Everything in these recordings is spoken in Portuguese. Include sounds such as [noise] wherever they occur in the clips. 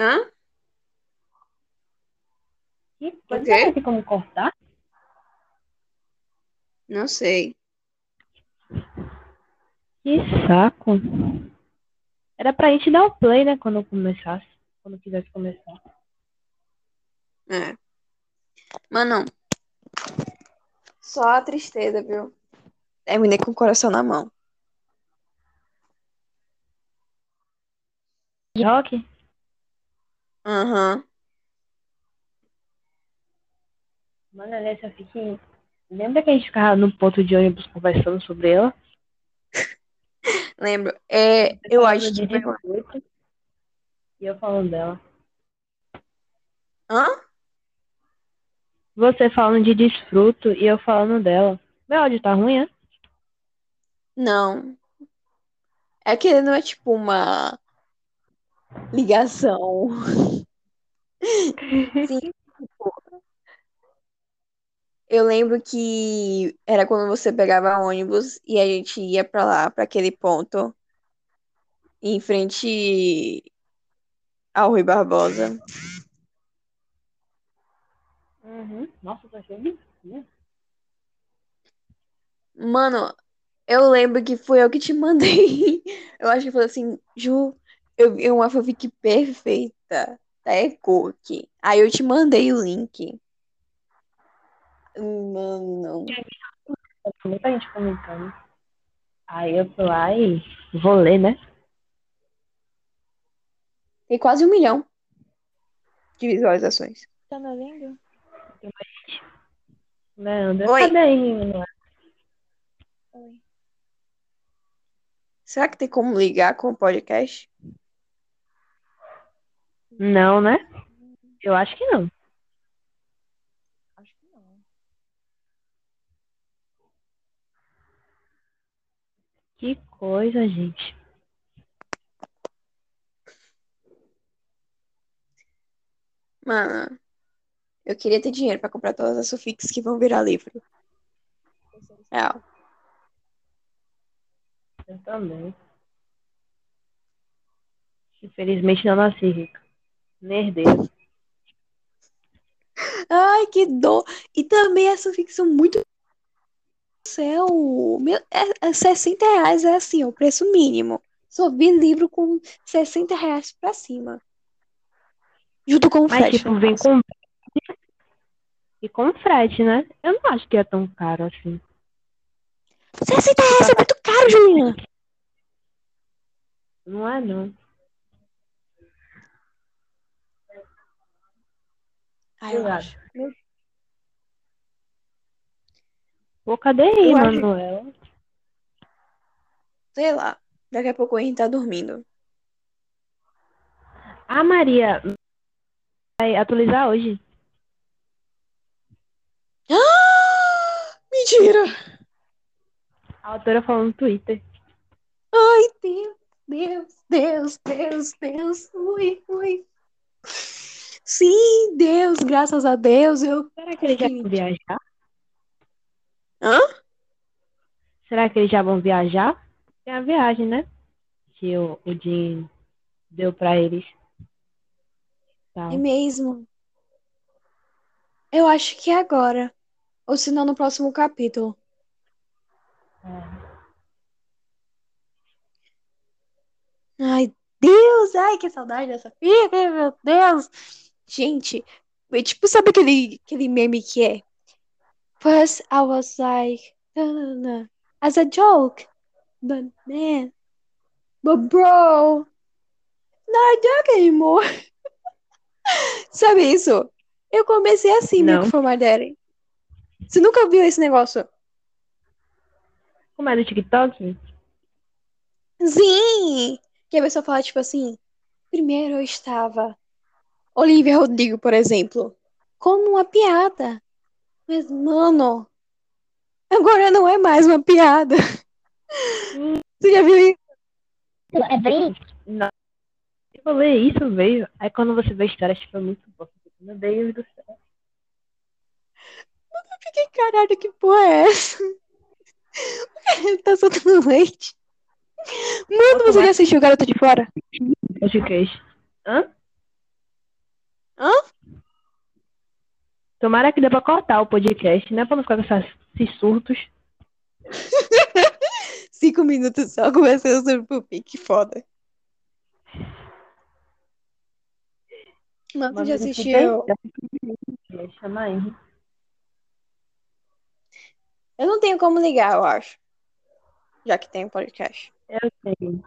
Hã? Que O coisa, quê? não tem como cortar? Não sei. Que saco. Era pra gente dar o play, né? Quando começasse. Quando quisesse começar. É. Mano, só a tristeza, viu? Terminei com o coração na mão. De rock? Aham. Mano, essa fiquei. Lembra que a gente ficava no ponto de ônibus conversando sobre ela? [laughs] Lembro. É, eu acho que E eu falando dela. Hã? Você falando de desfruto e eu falando dela. Meu áudio tá ruim, é? Não. É que não é tipo uma ligação. [laughs] Sim, tipo, eu lembro que era quando você pegava ônibus e a gente ia pra lá, pra aquele ponto, em frente ao Rui Barbosa. Uhum. Nossa, tá cheio de fio. Mano, eu lembro que foi eu que te mandei. [laughs] Eu acho que falei assim, Ju, eu vi uma fanfic perfeita da E-Cook. Aí eu te mandei o link. Tem muita gente comentando. Aí eu fui lá e vou ler, né? Tem quase um milhão de visualizações. Tá me ouvindo? Tem mais gente. Leandro, Oi. cadê aí, menina? Será que tem como ligar com o podcast? Não, né? Eu acho que não. Acho que não. Que coisa, gente. Mano, eu queria ter dinheiro pra comprar todas as suffix que vão virar livro. Real. Eu também. Infelizmente não nasci rica. Nem herdeira. Ai, que dor. E também as suffix são muito. Céu. Meu, é, é 60 reais é assim, o preço mínimo. Só vi livro com 60 reais pra cima. Junto com o Mas, frete. tipo, vem com. E com frete, né? Eu não acho que é tão caro assim. 60 reais é muito caro, Juliana. Não é, não. Ai, eu acho. Pô, cadê aí, Eu acho- Manuel? Sei lá. Daqui a pouco o Henry tá dormindo. A Maria vai atualizar hoje. Ah, [gasps] mentira! A autora falou no Twitter. Ai, Deus, Deus, Deus, Deus, Deus. Ui, ui. Sim, Deus, graças a Deus, eu. Será que eles já vão viajar? Hã? Será que eles já vão viajar? Tem a viagem, né? Que o, o Jim deu pra eles. Tá. É mesmo. Eu acho que é agora. Ou se não, no próximo capítulo. É. Ai, Deus, ai, que saudade dessa filha, meu Deus. Gente, é tipo, sabe aquele, aquele meme que é? First I was like, na, na, na, as a joke, but man, but bro, not a joke anymore. [laughs] Sabe isso? Eu comecei assim, Não. Milk for My Daddy. Você nunca viu esse negócio? Como é do TikTok? Sim! Que a pessoa fala, tipo assim, primeiro eu estava Olivia Rodrigo, por exemplo, como uma piada. Mas, mano, agora não é mais uma piada. Você já viu isso? É verídico? Não. Eu falei isso, veio. Aí quando você vê a história, acho que foi muito bom. Meu Deus do céu. Eu fiquei, caralho, que porra é essa? [laughs] Ele tá soltando leite. Mano, você já assistiu Garota de Fora? Eu fiquei. Hã? Hã? Tomara que dê pra cortar o podcast, né? Pra não ficar com essas- esses surtos. [laughs] Cinco minutos só conversando sobre Pupi, que foda. Mas tu já assistiu? Chama aí. Eu não tenho como ligar, eu acho. Já que tem podcast. Eu sei.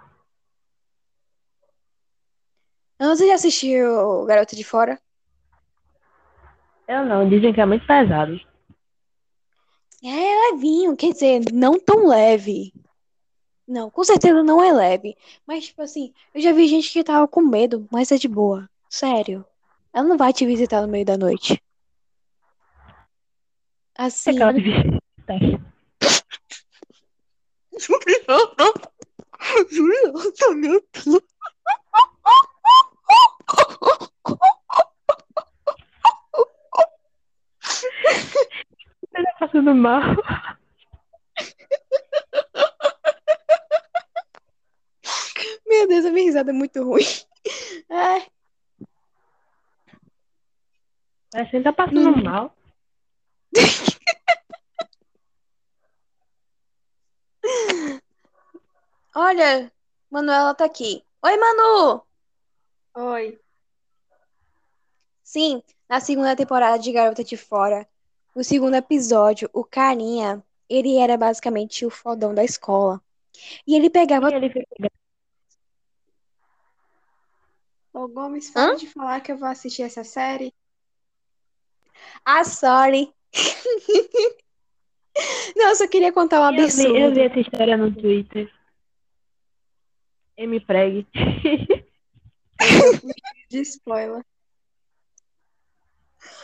Você já assistiu Garota de Fora? Eu não, dizem que é muito pesado. É levinho, quer dizer, não tão leve. Não, com certeza não é leve. Mas, tipo assim, eu já vi gente que tava com medo, mas é de boa. Sério. Ela não vai te visitar no meio da noite. É Assim. aquela visita. Juliana! Juliana, tá meu Deus. Você tá passando mal. Meu Deus, a minha risada é muito ruim. Ai, Parece que tá passando Hum. mal. olha, Manuela tá aqui. Oi, Manu! Oi. Sim, na segunda temporada de Garota de Fora, no segundo episódio, o carinha, ele era basicamente o fodão da escola. E ele pegava. E ele Ô, Gomes, para de falar que eu vou assistir essa série. Ah, sorry. [laughs] Não, eu só queria contar um Eu vi, eu absurdo. vi essa história no Twitter. M Preg. [laughs] De spoiler.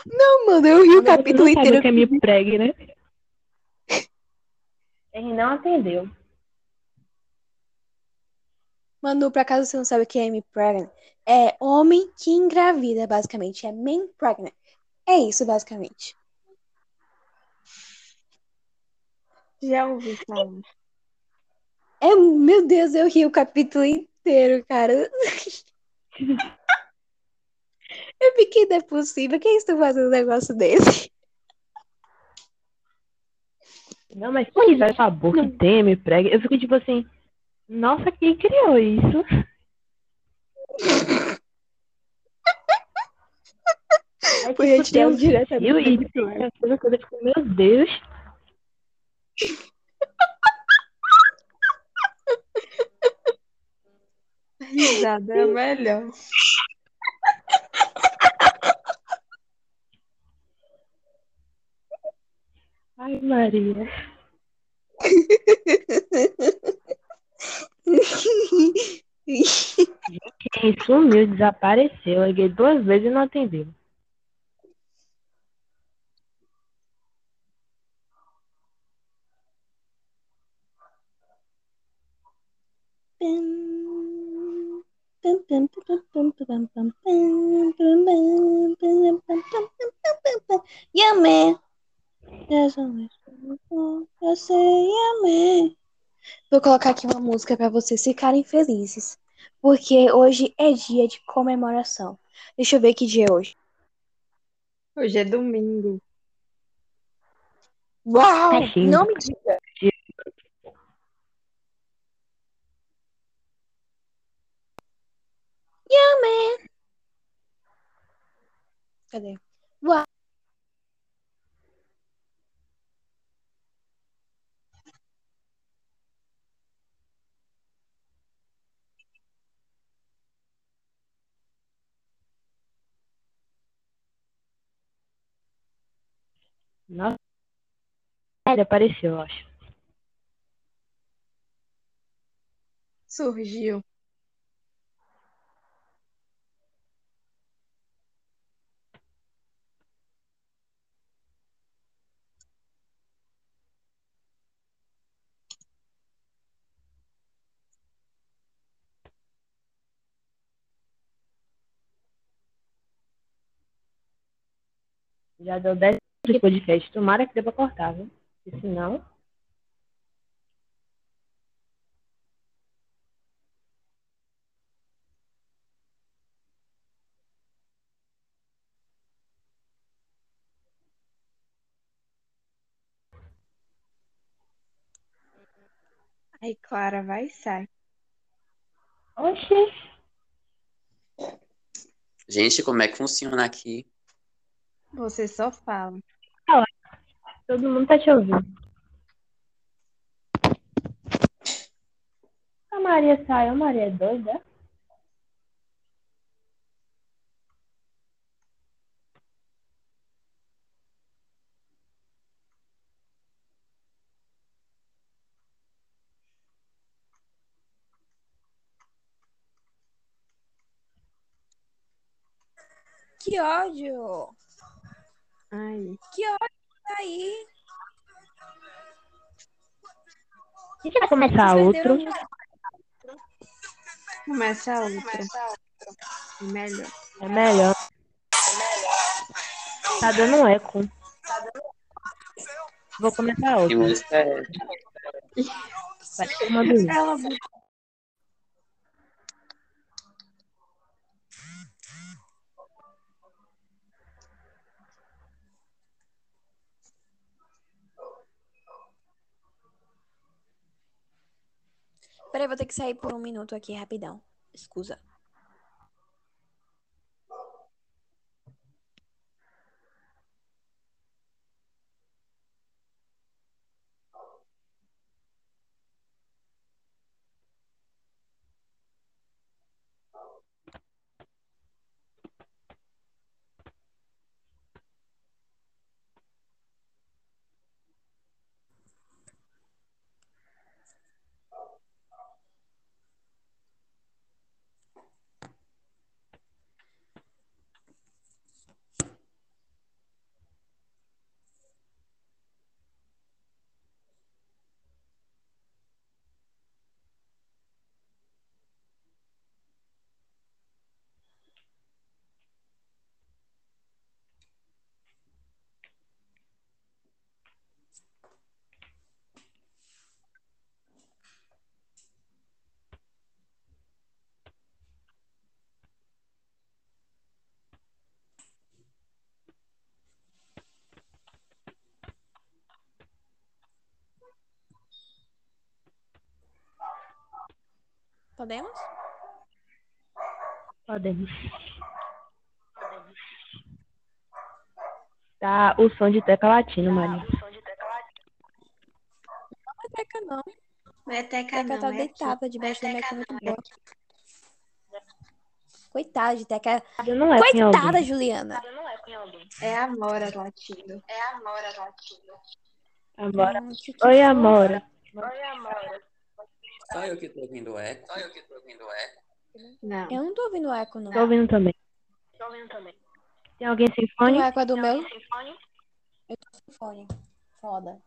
Não, mano, eu ri o Você capítulo não sabe inteiro. o que é M Preg, né? [laughs] Ele não atendeu. Manu, por acaso você não sabe o que é me pregnant? É homem que engravida, basicamente. É man pregnant. É isso, basicamente. Já ouvi falar. É, meu Deus, eu ri o capítulo inteiro, cara. [laughs] Eu fiquei, não é possível. Quem está fazendo um negócio desse? Não, mas se quiser sabor que tem M Preg, eu fico tipo assim, nossa, quem criou isso? [laughs] Aí, Foi tipo, tem um diretamente fio e tem ar. essa coisa eu fico, meu Deus. [laughs] Risada é melhor. Ai, Maria. Quem sumiu, desapareceu. Eu liguei duas vezes e não atendeu. Yeah, Vou colocar aqui uma música para vocês ficarem felizes. Porque hoje é dia de comemoração. Deixa eu ver que dia é hoje. Hoje é domingo. Uau! Cachimbo. Não me diga. Yeah, man. Cadê? Uau! Nossa. Ele apareceu, eu acho. Surgiu. Já deu 10 de podcast, tomara que deva cortar, viu? se não. Aí, Clara, vai e sai. Oxi. Gente, como é que funciona aqui? Você só fala. Todo mundo tá te ouvindo. A Maria saiu. A Maria é doida? Que ódio! Ai, Que ódio aí! A gente vai começar outro. começa a outra. É melhor. É melhor. Tá dando um eco. Vou começar Que outro. música é? Vai todo mundo ir. Ela botou Peraí, vou ter que sair por um minuto aqui, rapidão. Escusa. Podemos? Podemos. Tá o som de teca latino, Maria. Não é Teca, não. Não é teca, Teca não. tá é deitada debaixo da minha Teca cama de não, é boa. Coitada de Teca. Tá eco em Coitada. Juliana. É a Mora latindo. Agora. Hum, que- que Oi, fofo. Amora. Só eu que tô ouvindo eco. Só eu que tô ouvindo eco. Não. Eu não tô ouvindo eco, não. Tô ouvindo também. Tem alguém sem O fone? eco é do meu? Eu tô sem fone. Foda.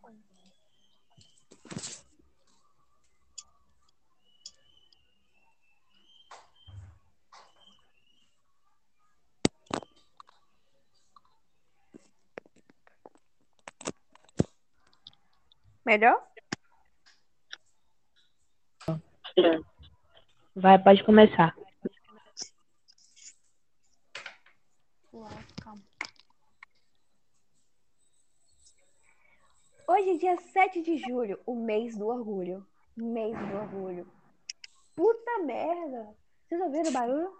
Melhor? Vai, pode começar. Hoje é dia 7 de julho, o mês do orgulho. Mês do orgulho. Puta merda! Vocês ouviram o barulho?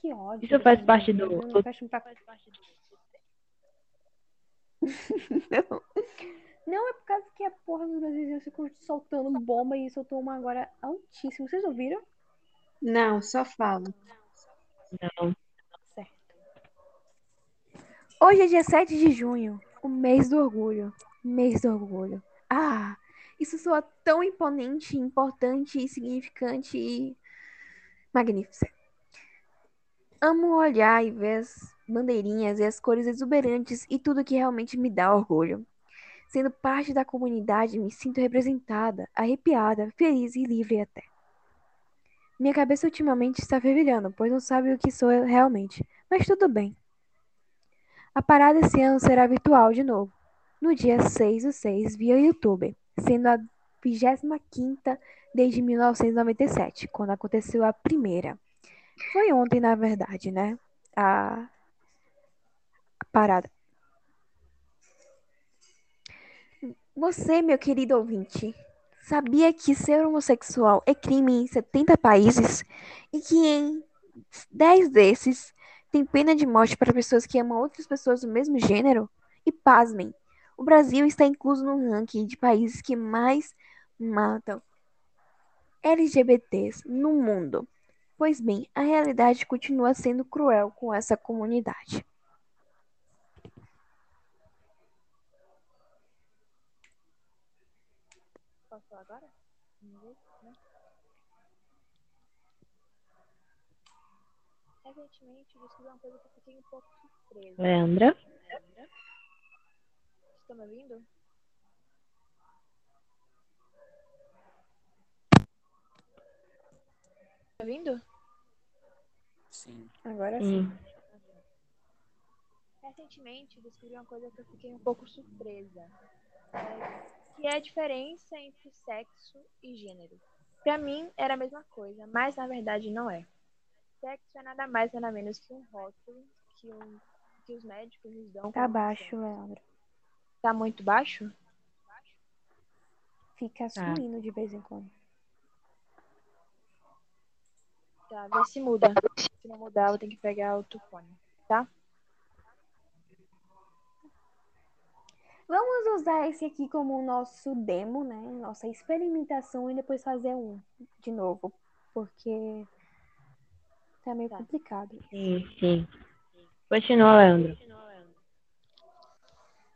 Que ódio. Isso faz parte do- do- Não, fecha pra... não. Não, é por causa que a porra dos vizinhos ficam soltando bomba e soltou uma agora altíssimo. Vocês ouviram? Não, só fala. Não. Certo. Hoje é dia 7 de junho, o mês do orgulho. Mês do orgulho. Ah, isso soa tão imponente, importante significante e magnífico. Amo olhar e ver bandeirinhas e as cores exuberantes e tudo que realmente me dá orgulho. Sendo parte da comunidade, me sinto representada, arrepiada, feliz e livre até. Minha cabeça ultimamente está fervilhando, pois não sabe o que sou realmente, mas tudo bem. A parada esse ano será virtual de novo, no dia 6 do 6, via YouTube, sendo a 25ª desde 1997, quando aconteceu a primeira. Foi ontem, na verdade, né? A parada. Você, meu querido ouvinte, sabia que ser homossexual é crime em 70 países e que em 10 desses tem pena de morte para pessoas que amam outras pessoas do mesmo gênero? E pasmem, o Brasil está incluso no ranking de países que mais matam LGBTs no mundo. Pois bem, a realidade continua sendo cruel com essa comunidade. Posso falar agora? Né? Recentemente descobri uma coisa que eu fiquei um pouco surpresa. Leandra? Estão me ouvindo? Tá ouvindo? Sim. Agora sim. Sim. Recentemente descobri uma coisa que eu fiquei um pouco surpresa, é, que é a diferença entre sexo e gênero. Pra mim era a mesma coisa, mas na verdade não é. Sexo é nada mais nada menos que um rótulo que, um, que os médicos nos dão. Tá baixo. Leandro. Tá muito baixo? Fica Tá. sumindo de vez em quando. Tá, vê se muda. Se não mudar, eu vou ter que pegar outro fone, tá? Vamos usar esse aqui como o nosso demo, né? Nossa experimentação e depois fazer um de novo. Porque tá meio Tá. complicado. Sim, sim. Continua, Leandro.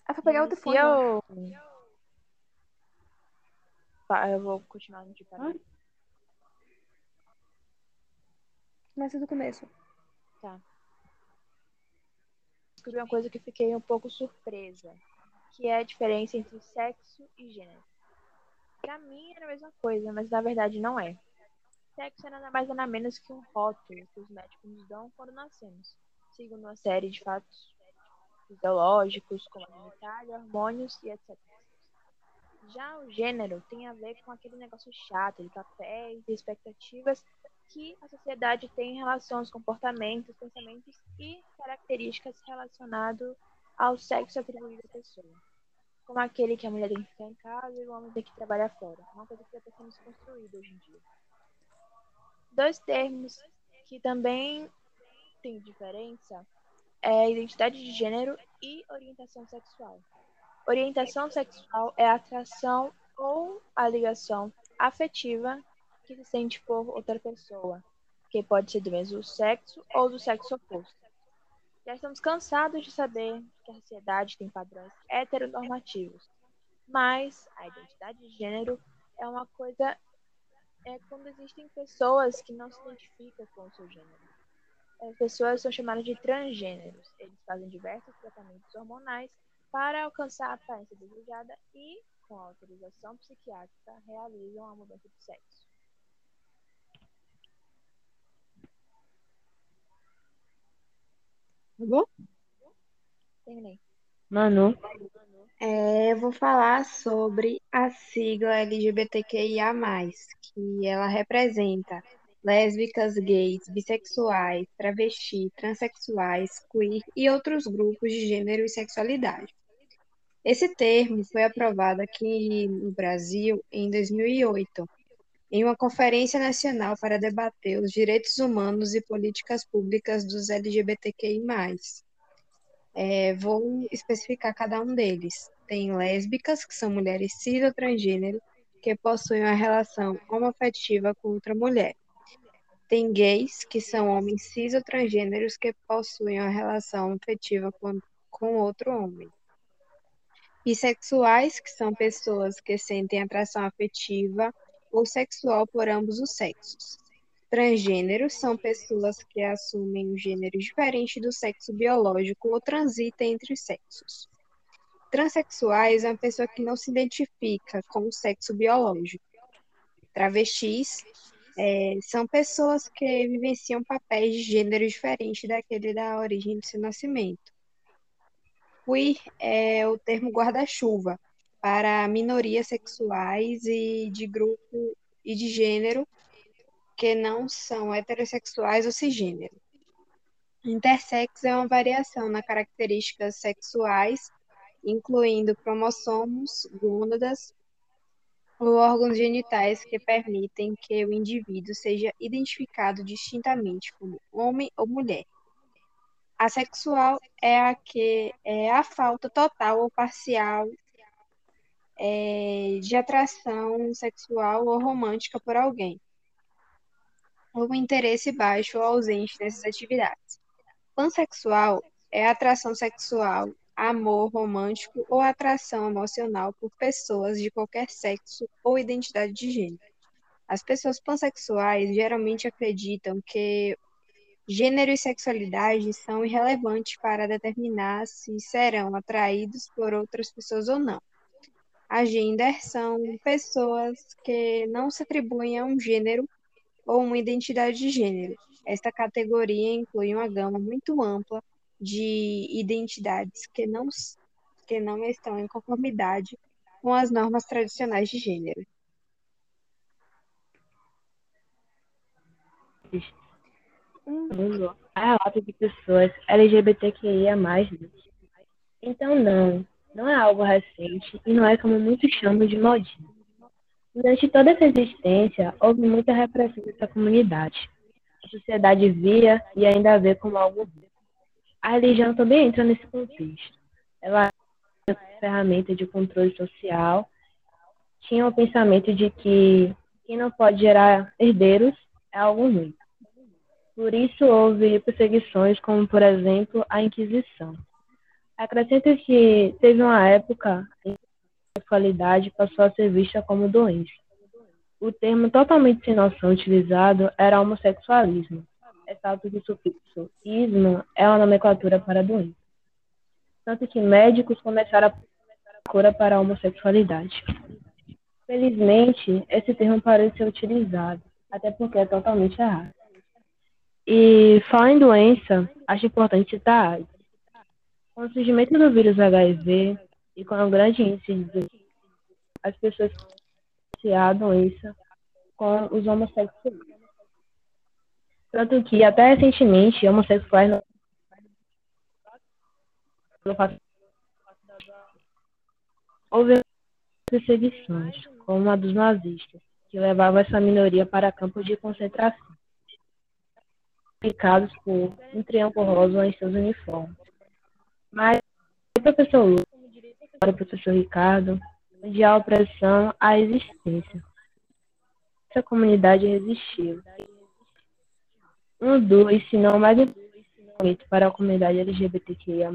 Ah, vou pegar outro fone. eu acho. eu... Tá, eu vou continuar no de parada. Começa do começo. descobri uma coisa que fiquei um pouco surpresa, que é a diferença entre sexo e gênero. Pra mim era a mesma coisa, mas na verdade não é. Sexo é nada mais nada menos que um rótulo que os médicos nos dão quando nascemos, segundo uma série de fatos fisiológicos, como a hormônios e etc. Já o gênero tem a ver com aquele negócio chato de papéis e expectativas que a sociedade tem em relação aos comportamentos, pensamentos e características relacionadas ao sexo atribuído à pessoa. Como aquele que a mulher tem que ficar em casa e o homem tem que trabalhar fora. Uma coisa que já está sendo desconstruída hoje em dia. Dois termos que também têm diferença é identidade de gênero e orientação sexual. Orientação sexual é a atração ou a ligação afetiva que se sente por outra pessoa, que pode ser do mesmo sexo ou do sexo oposto. Já estamos cansados de saber que a sociedade tem padrões heteronormativos, mas a identidade de gênero é uma coisa é quando existem pessoas que não se identificam com o seu gênero. As pessoas são chamadas de transgêneros. Eles fazem diversos tratamentos hormonais para alcançar a aparência desejada e, com autorização psiquiátrica, realizam a mudança de sexo. Tá bom? Terminei. Manu. É, eu vou falar sobre a sigla LGBTQIA+, que ela representa lésbicas, gays, bissexuais, travesti, transexuais, queer e outros grupos de gênero e sexualidade. Esse termo foi aprovado aqui no Brasil em 2008, em uma conferência nacional para debater os direitos humanos e políticas públicas dos LGBTQI+. É, vou especificar cada um deles. Tem lésbicas, que são mulheres cis ou transgênero, que possuem uma relação homoafetiva com outra mulher. Tem gays, que são homens cis ou transgêneros que possuem uma relação afetiva com, com outro homem. Bissexuais, que são pessoas que sentem atração afetiva ou sexual por ambos os sexos. Transgêneros são pessoas que assumem um gênero diferente do sexo biológico ou transitam entre os sexos. Transsexuais é uma pessoa que não se identifica com o sexo biológico. Travestis é, são pessoas que vivenciam papéis de gênero diferente daquele da origem do seu nascimento. Queer é o termo guarda-chuva para minorias sexuais e de grupo e de gênero que não são heterossexuais ou cisgênero. Intersex é uma variação nas características sexuais incluindo cromossomos, gônadas ou órgãos genitais que permitem que o indivíduo seja identificado distintamente como homem ou mulher. Assexual é a que é a falta total ou parcial é, de atração sexual ou romântica por alguém, ou interesse baixo ou ausente nessas atividades. Pansexual é atração sexual, amor romântico ou atração emocional por pessoas de qualquer sexo ou identidade de gênero. As pessoas pansexuais geralmente acreditam que gênero e sexualidade são irrelevantes para determinar se serão atraídos por outras pessoas ou não. A gender são pessoas que não se atribuem a um gênero ou uma identidade de gênero. Esta categoria inclui uma gama muito ampla de identidades que não, que não estão em conformidade com as normas tradicionais de gênero. há relatos de pessoas LGBTQIA+. Então não, não é algo recente e não é como muitos chamam de modinha. Durante toda essa existência, houve muita repressão dessa comunidade. A sociedade via e ainda vê como algo ruim. A religião também entra nesse contexto. Ela é uma ferramenta de controle social. Tinha o pensamento de que quem não pode gerar herdeiros é algo ruim. Por isso houve perseguições, como por exemplo a Inquisição. Acrescenta que teve uma época em que a sexualidade passou a ser vista como doença. O termo totalmente sem noção utilizado era homossexualismo, ressalto que o sufixo ismo é uma nomenclatura para doença. Tanto que médicos começaram a cura para a homossexualidade. Felizmente, esse termo parou de ser utilizado, até porque é totalmente errado. E falar em doença, acho importante citar AIDS. Com o surgimento do vírus HIV e com o grande índice de as pessoas associam a doença com os homossexuais. Tanto que, até recentemente, homossexuais não houve perseguições, como a dos nazistas, que levavam essa minoria para campos de concentração explicados por um triângulo rosa em seus uniformes. Mas o professor Lula, o professor Ricardo, onde a opressão à existência. Essa comunidade resistiu. Um dos, se não mais importante para a comunidade LGBTQIA+,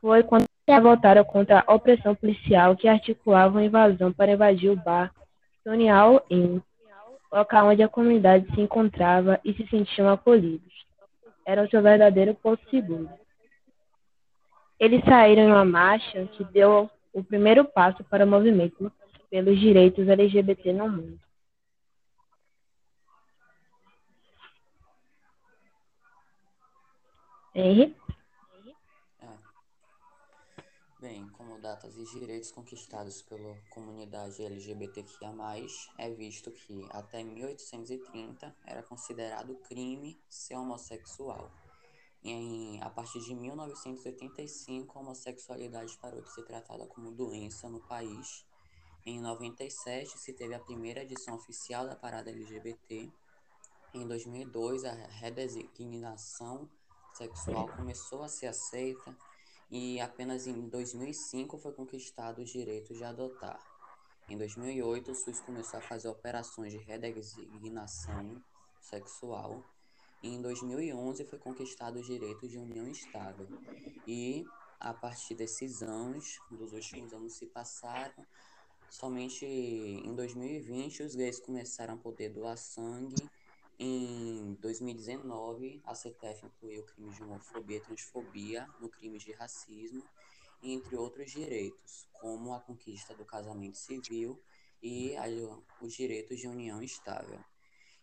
foi quando votaram contra a opressão policial que articulava uma invasão para invadir o bar Tonial Inn local onde a comunidade se encontrava e se sentiam acolhidos. Era o seu verdadeiro porto seguro. Eles saíram em uma marcha que deu o primeiro passo para o movimento pelos direitos LGBT no mundo. Henry? Bem, como datas e direitos conquistados pela comunidade LGBTQIA+, é visto que até 1830 era considerado crime ser homossexual. Em, a partir de 1985, a homossexualidade parou de ser tratada como doença no país. Em 97 se teve a primeira edição oficial da parada LGBT. Em 2002, a redesignação sexual começou a ser aceita e apenas em 2005 foi conquistado o direito de adotar. Em 2008, o SUS começou a fazer operações de redesignação sexual em 2011 foi conquistado o direito de união estável. E a partir desses anos, dos últimos anos se passaram, somente em 2020 os gays começaram a poder doar sangue em 2019, a CTF incluiu crimes de homofobia e transfobia no crime de racismo, entre outros direitos, como a conquista do casamento civil e os direitos de união estável.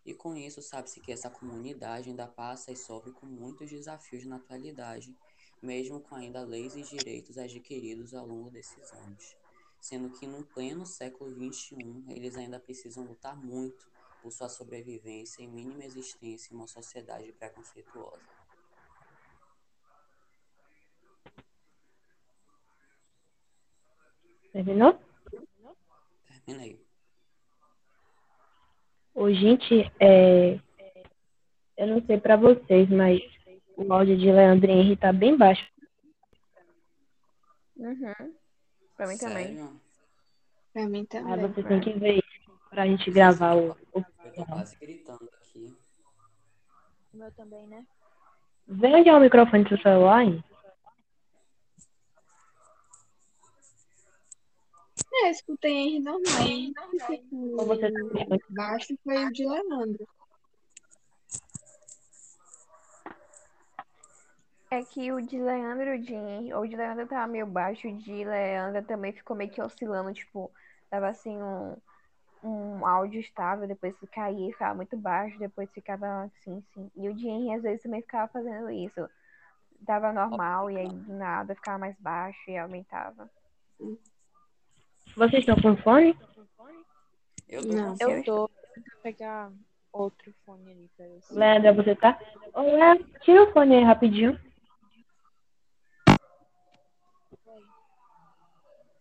E com isso, sabe-se que essa comunidade ainda passa e sofre com muitos desafios na atualidade, mesmo com ainda leis e direitos adquiridos ao longo desses anos. Sendo que no pleno século XXI, eles ainda precisam lutar muito por sua sobrevivência e mínima existência em uma sociedade preconceituosa. Terminou? Terminei. Ô, gente, é... eu não sei pra vocês, mas o áudio de Leandro e Henry tá bem baixo. Uhum. Pra mim também. Sério? Pra mim Aí também. você tem que ver isso pra gente gravar o. o... Eu tô quase gritando aqui. O meu também, né? Vê onde é o microfone do seu celular, hein? É, eu escutei Henry normal. Ou você tá? Baixo foi o de Leandro. É que o de Leandro e o de Henry, o de Leandro tava meio baixo, o de Leandro também ficou meio que oscilando, tipo, tava assim um, um áudio estável, depois caía e ficava muito baixo, depois ficava assim, sim. E o de Henry às vezes também ficava fazendo isso. Tava normal e aí do nada ficava mais baixo e aumentava. Vocês estão com fone? Eu tô Não. com Eu Eu tô tentando pegar outro fone ali se. Leandro, você tá? Ô, Leandro, tira o fone aí rapidinho.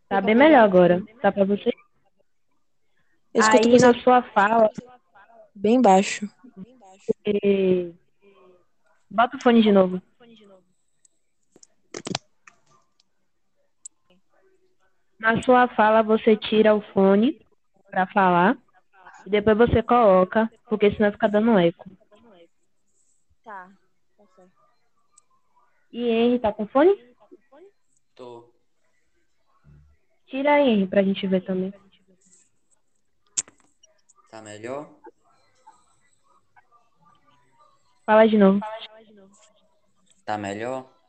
Tá bem melhor agora. Tá pra você? Eu escuto Aí você na sua fala, bem baixo. você... bota o fone de novo. Na sua fala, você tira o fone pra falar. E depois você coloca, porque senão fica dando eco. Tá, tá certo. E Henry, tá com fone? Tô. Tira aí, Henry, pra gente ver também. Tá melhor? Fala de novo. Tá melhor?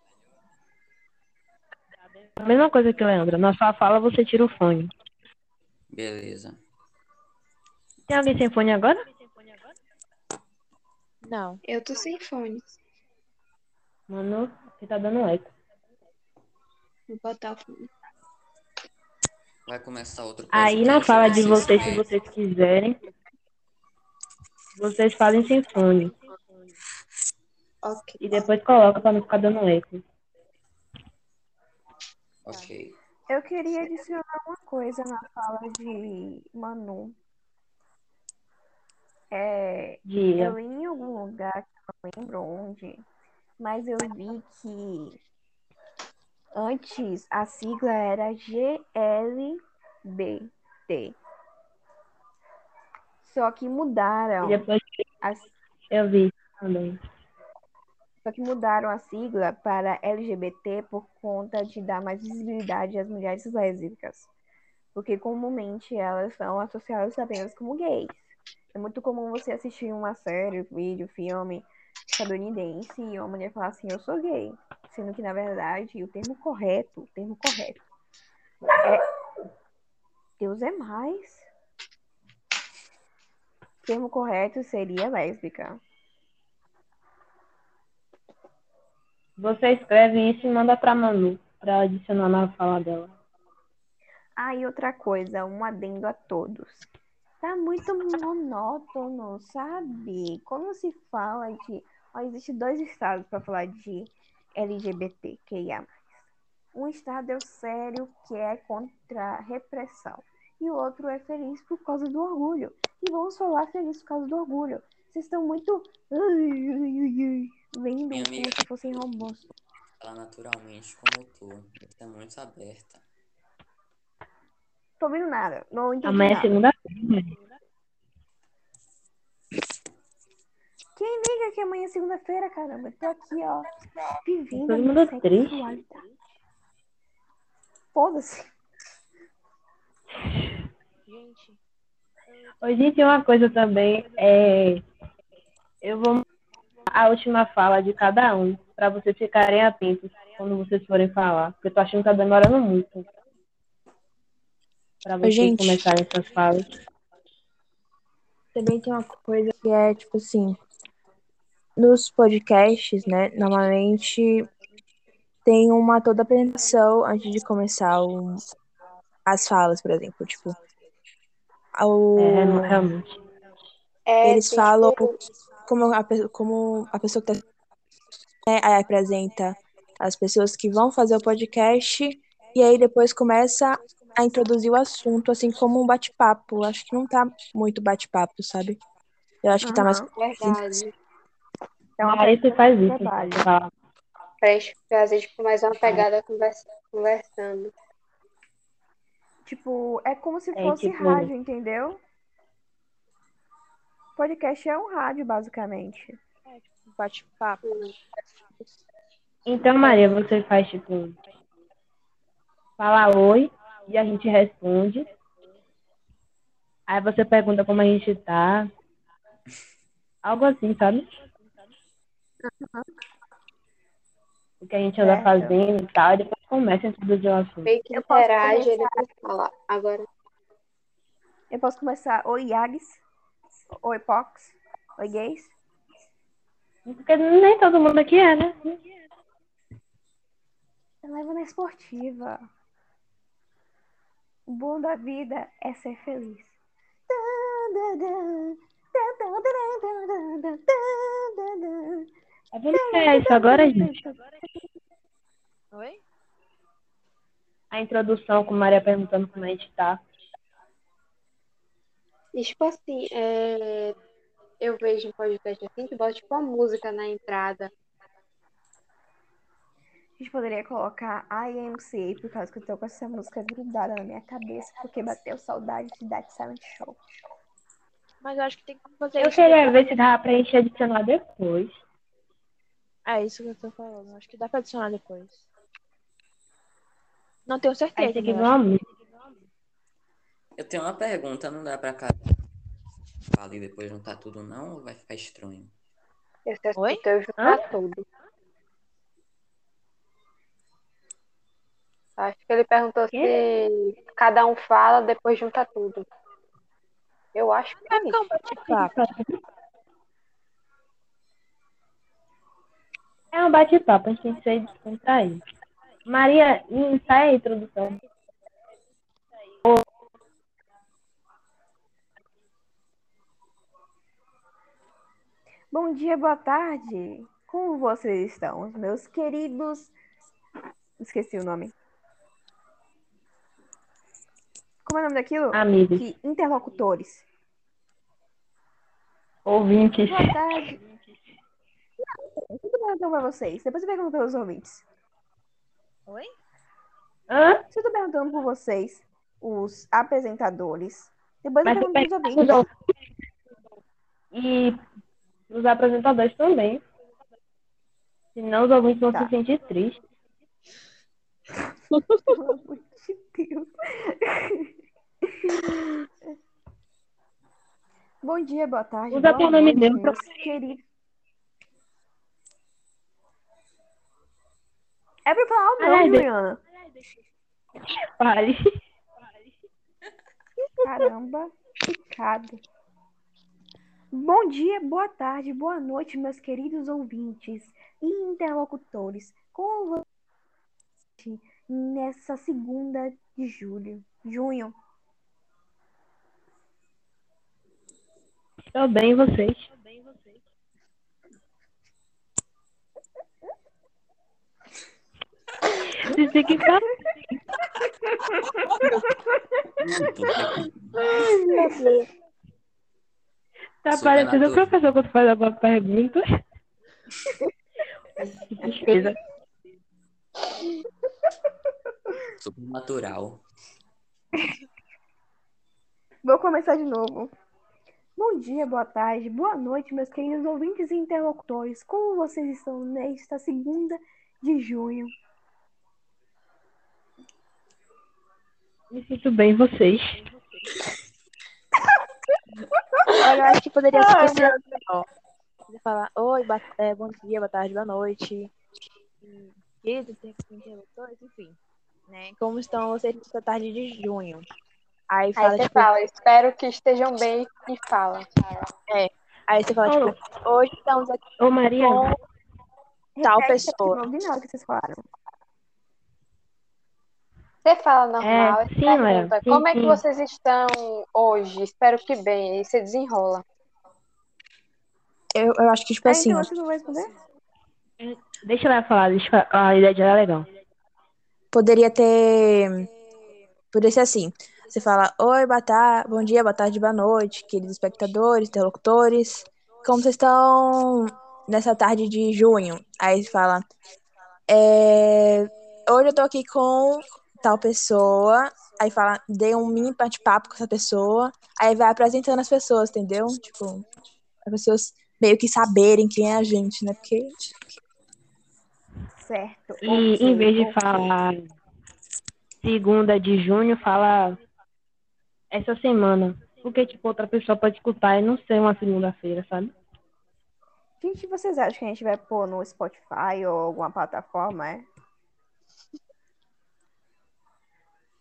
A mesma coisa que o Leandro. Na sua fala, você tira o fone. Beleza. Tem alguém sem fone agora? Não. Eu tô sem fone. Mano, você tá dando eco. Vou botar o fone. Vai começar outro Aí na fala de vocês se que- vocês quiserem, vocês fazem sem fone. Ok. E depois coloca pra não ficar dando eco. Ok. Eu queria adicionar uma coisa na fala de Manu. É, eu li em algum lugar, que eu não lembro onde, mas eu vi que antes a sigla era GLBT. Só que E mudaram depois as eu vi também. Só que mudaram a sigla para LGBT por conta de dar mais visibilidade às mulheres lésbicas. Porque comumente elas são associadas apenas como gays. É muito comum você assistir uma série, vídeo, filme estadunidense e uma mulher falar assim, eu sou gay. Sendo que, na verdade, o termo correto, o termo correto é Deus é mais. O termo correto seria lésbica. Você escreve isso e manda pra Manu, pra adicionar na fala dela. Ah, e outra coisa, um adendo a todos. Tá muito monótono, sabe? Quando se fala de. Ó, existe dois estados para falar de LGBTQIA. Um estado é o sério, que é contra a repressão. E o outro é feliz por causa do orgulho. E vamos falar feliz por causa do orgulho. Vocês estão muito. Vendo Minha como amiga. se fossem robôs. Fala naturalmente como eu tô. Você é muito aberta. Tô ouvindo nada. Não entendi Amanhã é segunda-feira. Quem liga que amanhã é segunda-feira, caramba? Tô aqui, ó, vivendo Todo mundo minha triste. sexualidade. Foda-se. Gente, Oi, gente, uma coisa também é. Eu vou a última fala de cada um, pra vocês ficarem atentos quando vocês forem falar. Porque eu tô achando que tá demorando muito. Pra vocês gente. começarem essas falas. Também tem uma coisa que é, tipo assim, nos podcasts, né, normalmente tem uma toda apresentação antes de começar o- as falas, por exemplo, tipo, o, É, realmente. É, eles tem falam tipo- como a, como a pessoa que tá, né, aí apresenta as pessoas que vão fazer o podcast e aí depois começa a introduzir o assunto, assim como um bate-papo. Acho que não tá muito bate-papo, sabe? Eu acho que tá mais. Verdade. É uma Aí você faz isso. trabalho. Pra gente fazer tipo, mais uma pegada conversa- conversando. Tipo, é como se É, fosse tipo- rádio, entendeu? Podcast é um rádio, basicamente. Bate-papo. Então, Maria, você faz tipo. Fala oi e a gente responde. Aí você pergunta como a gente tá. Algo assim, sabe? O que a gente anda Certo. fazendo e tal. E depois começa a introduzir o assunto. Meio que interage e começar. depois fala. Agora, Eu posso começar. Oi, Yags. Oi, Pox. Oi, gays. Porque nem todo mundo aqui é, né? Leva na esportiva. O bom da vida é ser feliz. É é isso agora, gente? Oi? A introdução com Maria perguntando como a gente tá. E, tipo assim, é, eu vejo um podcast assim que bota tipo uma música na entrada. A gente poderia colocar IMCA por causa que eu tô com essa música grudada na minha cabeça porque bateu saudade de That Silent Show. Mas eu acho que tem que fazer Eu isso. queria ver se dava pra gente adicionar depois. É isso que eu tô falando. Acho que dá pra adicionar depois. Não tenho Aí certeza. tem que ver mas uma música. Eu tenho uma pergunta, não dá pra cá. Fala e depois juntar tudo não ou vai ficar estranho? Esse assunto Oi? eu juntar tudo. Acho que ele perguntou se cada um fala, depois junta tudo. Eu acho que é isso. um bate-papo. É um bate-papo, a gente tem que ser descontraído. Maria, ensaia a introdução. Bom dia, boa tarde. Como vocês estão, meus queridos? Esqueci o nome. Como é o nome daquilo? Amigos, Que interlocutores. ouvintes. Boa tarde. Não, Tudo perguntando pra vocês. Depois eu pergunto pelos ouvintes. Oi? Hã? Se eu tô perguntando por vocês, os apresentadores, depois Mas eu pergunto pros pergunto ouvintes. os ouvintes. E os apresentadores também. Senão os ouvintes vão Tá. se sentir tristes. Pelo amor de Deus. Bom dia, boa tarde, Usa teu nome mesmo meus queridos. É pra falar o nome, Juliana. Fale. Caramba, picado. Bom dia, boa tarde, boa noite, meus queridos ouvintes e interlocutores. Como você nessa segunda de julho, junho? Estou bem, vocês? Vocês têm que ficar Tá parecendo o natural. professor quando faz alguma pergunta. [laughs] Que tristeza. Supernatural. Vou começar de novo. Bom dia, boa tarde, boa noite, meus queridos ouvintes e interlocutores. Como vocês estão nesta segunda de junho? Me sinto bem, vocês? Olha, eu acho que poderia ser esse ano melhor. Você falar, oi, é, bom dia, boa tarde, boa noite. Queridos interlocutores, enfim. Né? Como estão vocês nessa tarde de junho? Aí Aí fala, você tipo, fala, espero que estejam bem e fala. aí você fala, tipo, hoje estamos aqui Ô, Maria, com tal Repete, pessoa. Não ouvi nada que vocês falaram. Você fala normal, É, e sim, pergunta, Léo, sim, como é que sim. vocês estão hoje? Espero que bem. Aí você desenrola. Eu, eu acho que, tipo Ah, assim, então ó, vocês não vão responder? deixa ela falar, deixa a ideia dela é legal. poderia ter Poderia ser assim. Você fala, oi, boa tarde, bom dia, boa tarde, boa noite, queridos espectadores, interlocutores. Como vocês estão nessa tarde de junho? Aí você fala, é, hoje eu tô aqui com tal pessoa. Aí fala, dei um mini bate-papo com essa pessoa. Aí vai apresentando as pessoas, entendeu? Tipo, as pessoas meio que saberem quem é a gente, né? Porque Certo. E em vez de falar segunda de junho, fala essa semana. Porque, tipo, outra pessoa pode escutar e não ser uma segunda-feira, sabe? Gente, vocês acham que a gente vai pôr no Spotify ou alguma plataforma, é?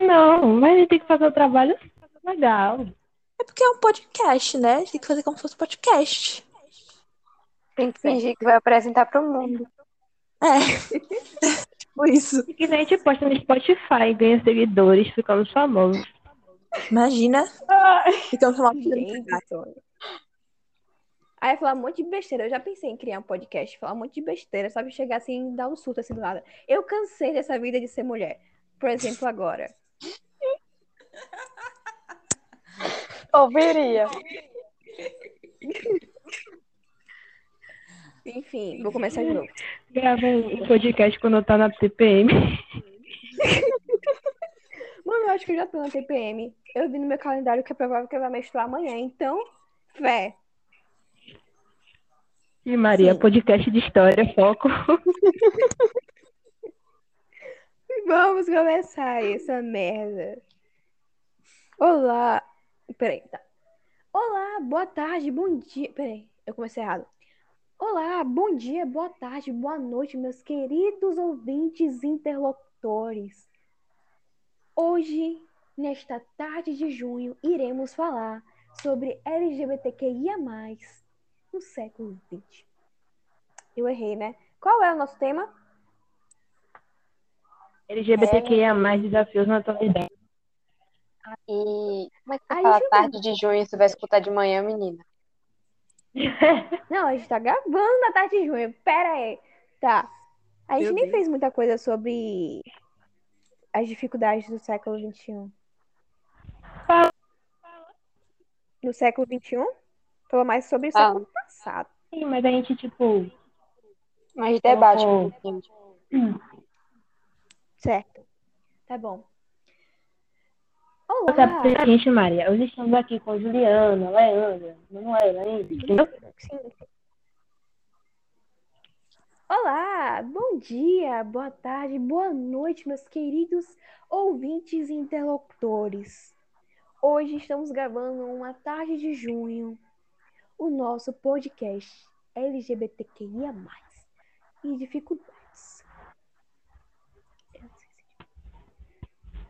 Não, mas a gente tem que fazer o trabalho legal. é porque é um podcast, né? Tem que fazer como se fosse um podcast. Tem que fingir que vai apresentar pro mundo. É. [laughs] tipo isso. E que nem a gente posta no Spotify, ganha seguidores, ficamos famosos. Imagina. Ficamos famosos. Aí falar um monte de besteira. Eu já pensei em criar um podcast, falar um monte de besteira, sabe? Chegar assim e dar um surto assim do nada. Eu cansei dessa vida de ser mulher. Por exemplo, agora. Ouviria. Enfim, vou começar de novo. Grava um podcast quando eu tá na TPM. Mano, eu acho que eu já tô na TPM. Eu vi no meu calendário que é provável que eu vou menstruar amanhã. Então, fé. E Maria, Sim. podcast de história, foco. [laughs] Vamos começar essa merda. Olá. Peraí, tá. Olá, boa tarde, bom dia. Peraí, eu comecei errado. Olá, bom dia, boa tarde, boa noite, meus queridos ouvintes interlocutores. Hoje, nesta tarde de junho, iremos falar sobre LGBTQIA, no século XX. Eu errei, né? Qual é o nosso tema? LGBTQIA, mais desafios na atualidade. E como é que você Ai, fala tarde de junho se vai escutar de manhã, menina? [laughs] Não, a gente tá gravando na tarde de junho. Pera aí. Tá. A gente Meu nem Deus. fez muita coisa sobre as dificuldades do século XXI. Fala. No século XXI? Falou mais sobre o século passado. Sim, mas a gente, tipo, Mas debate Oh. um pouquinho. Certo. Tá bom. Olá. a gente, Maria. Hoje estamos aqui com Juliana, Leandra, Manuela, entendeu? Sim. Olá, bom dia, boa tarde, boa noite, meus queridos ouvintes e interlocutores. Hoje estamos gravando uma tarde de junho o nosso podcast LGBTQIA+, e dificuldades.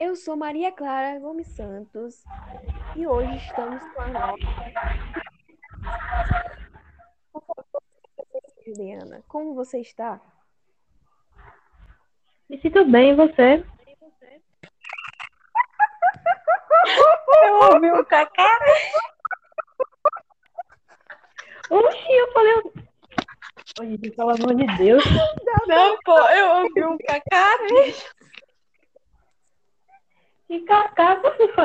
Eu sou Maria Clara Gomes Santos e hoje estamos com a nossa Juliana, como você está? Me sinto bem, e você? Eu ouvi um cacá. Oxi, eu falei. Gente, pelo amor de Deus. Não, pô, eu ouvi um cacá. Que cacá você foi?